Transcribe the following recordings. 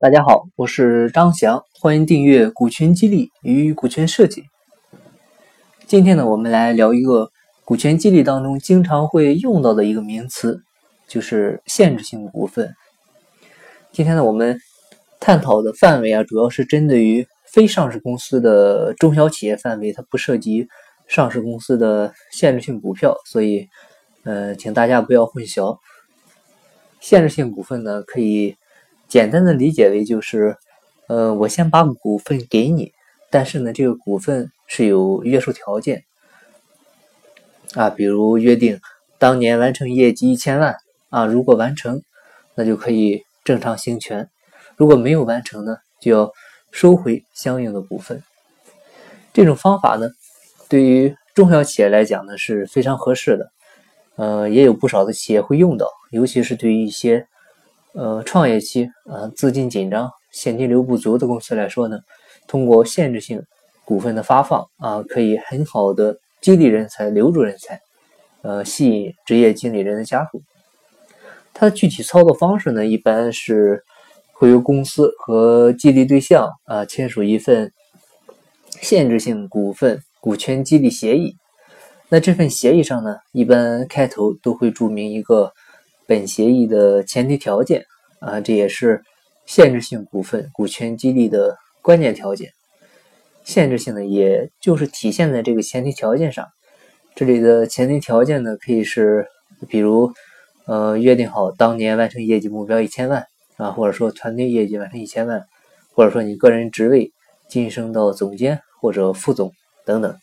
大家好，我是张翔，欢迎订阅股权激励与股权设计。今天呢，我们来聊一个股权激励当中经常会用到的一个名词，就是限制性股份。今天呢，我们探讨的范围啊，主要是针对于非上市公司的中小企业范围，它不涉及上市公司的限制性股票，所以，呃，请大家不要混淆。限制性股份呢，可以。简单的理解为就是，呃，我先把股份给你，但是呢，这个股份是有约束条件啊，比如约定当年完成业绩一千万啊，如果完成，那就可以正常行权；如果没有完成呢，就要收回相应的股份。这种方法呢，对于中小企业来讲呢是非常合适的，呃，也有不少的企业会用到，尤其是对于一些。呃，创业期啊，资金紧张、现金流不足的公司来说呢，通过限制性股份的发放啊，可以很好的激励人才、留住人才，呃，吸引职业经理人的加入。它的具体操作方式呢，一般是会由公司和激励对象啊签署一份限制性股份股权激励协议。那这份协议上呢，一般开头都会注明一个。本协议的前提条件啊，这也是限制性股份股权激励的关键条件。限制性的，也就是体现在这个前提条件上。这里的前提条件呢，可以是比如，呃，约定好当年完成业绩目标一千万啊，或者说团队业绩完成一千万，或者说你个人职位晋升到总监或者副总等等。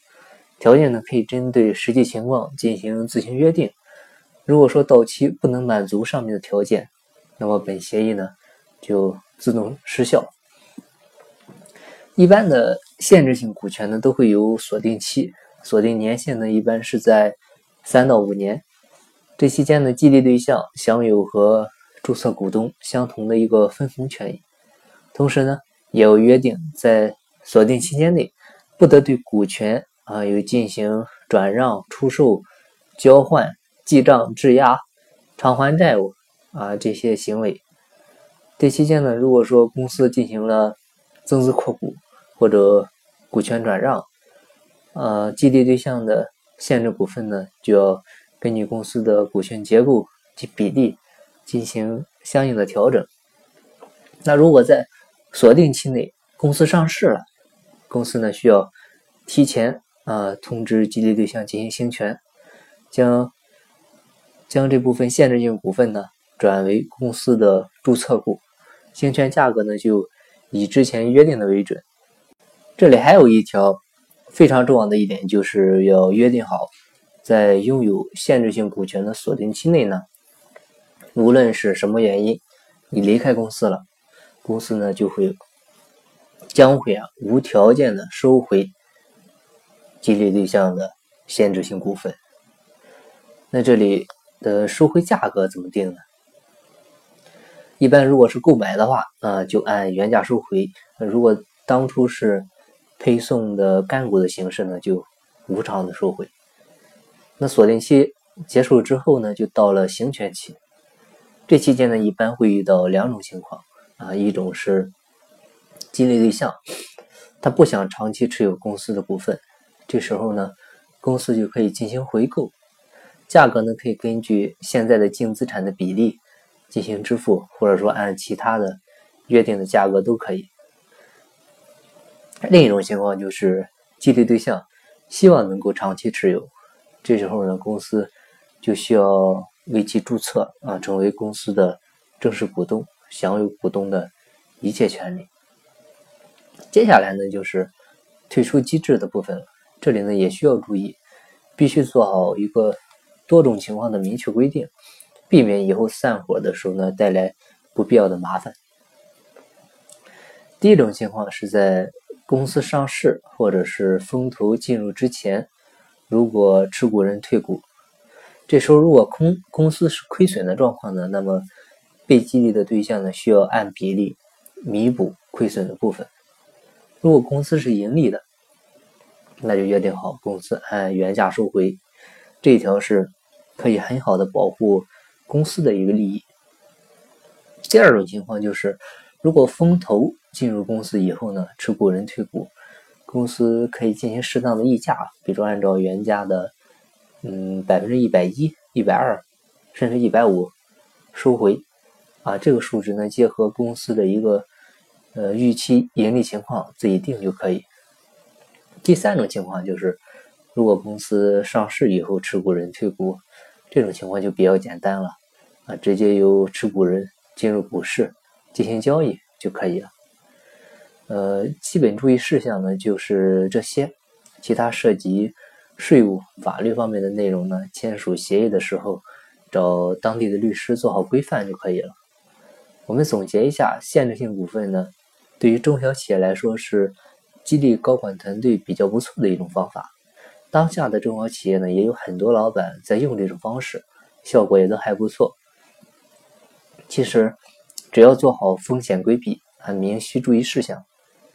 条件呢，可以针对实际情况进行自行约定。如果说到期不能满足上面的条件，那么本协议呢就自动失效。一般的限制性股权呢都会有锁定期，锁定年限呢一般是在三到五年。这期间呢，激励对象享有和注册股东相同的一个分红权益，同时呢也有约定在锁定期间内不得对股权啊有进行转让、出售、交换。记账、质押、偿还债务啊，这些行为。这期间呢，如果说公司进行了增资扩股或者股权转让，呃，激励对象的限制股份呢，就要根据公司的股权结构及比例进行相应的调整。那如果在锁定期内公司上市了，公司呢需要提前啊通知激励对象进行行权，将。将这部分限制性股份呢转为公司的注册股，行权价格呢就以之前约定的为准。这里还有一条非常重要的一点，就是要约定好，在拥有限制性股权的锁定期内呢，无论是什么原因，你离开公司了，公司呢就会将会啊无条件的收回激励对象的限制性股份。那这里。的收回价格怎么定呢？一般如果是购买的话，啊，就按原价收回；如果当初是配送的干股的形式呢，就无偿的收回。那锁定期结束之后呢，就到了行权期。这期间呢，一般会遇到两种情况啊，一种是激励对象他不想长期持有公司的股份，这时候呢，公司就可以进行回购。价格呢，可以根据现在的净资产的比例进行支付，或者说按其他的约定的价格都可以。另一种情况就是激励对象希望能够长期持有，这时候呢，公司就需要为其注册啊，成为公司的正式股东，享有股东的一切权利。接下来呢，就是退出机制的部分了，这里呢也需要注意，必须做好一个。多种情况的明确规定，避免以后散伙的时候呢带来不必要的麻烦。第一种情况是在公司上市或者是风投进入之前，如果持股人退股，这时候如果空公司是亏损的状况呢，那么被激励的对象呢需要按比例弥补亏损的部分。如果公司是盈利的，那就约定好公司按原价收回。这一条是。可以很好的保护公司的一个利益。第二种情况就是，如果风投进入公司以后呢，持股人退股，公司可以进行适当的溢价，比如按照原价的，嗯，百分之一百一、一百二，甚至一百五收回。啊，这个数值呢，结合公司的一个呃预期盈利情况自己定就可以。第三种情况就是，如果公司上市以后持股人退股，这种情况就比较简单了，啊，直接由持股人进入股市进行交易就可以了。呃，基本注意事项呢就是这些，其他涉及税务、法律方面的内容呢，签署协议的时候找当地的律师做好规范就可以了。我们总结一下，限制性股份呢，对于中小企业来说是。激励高管团队比较不错的一种方法。当下的中小企业呢，也有很多老板在用这种方式，效果也都还不错。其实，只要做好风险规避，按明晰注意事项，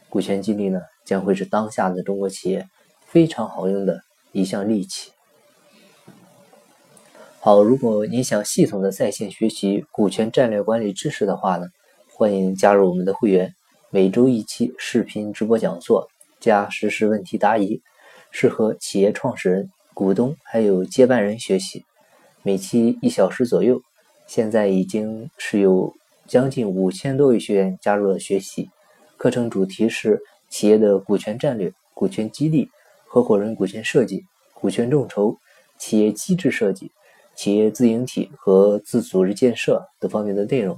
股权激励呢，将会是当下的中国企业非常好用的一项利器。好，如果你想系统的在线学习股权战略管理知识的话呢，欢迎加入我们的会员。每周一期视频直播讲座加实时问题答疑，适合企业创始人、股东还有接班人学习。每期一小时左右，现在已经是有将近五千多位学员加入了学习。课程主题是企业的股权战略、股权激励、合伙人股权设计、股权众筹、企业机制设计、企业自营体和自组织建设等方面的内容。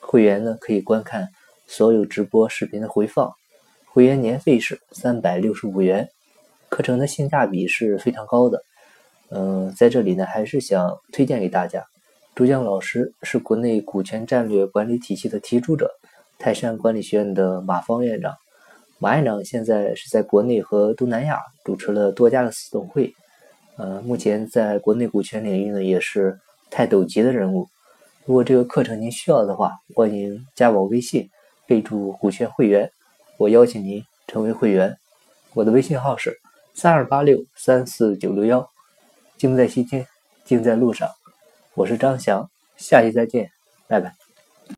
会员呢可以观看。所有直播视频的回放，会员年费是三百六十五元，课程的性价比是非常高的。嗯，在这里呢，还是想推荐给大家，朱江老师是国内股权战略管理体系的提出者，泰山管理学院的马方院长。马院长现在是在国内和东南亚主持了多家的私董会，呃，目前在国内股权领域呢，也是泰斗级的人物。如果这个课程您需要的话，欢迎加我微信。备注股权会员，我邀请您成为会员。我的微信号是三二八六三四九六幺。精在心间，精在路上。我是张翔，下期再见，拜拜。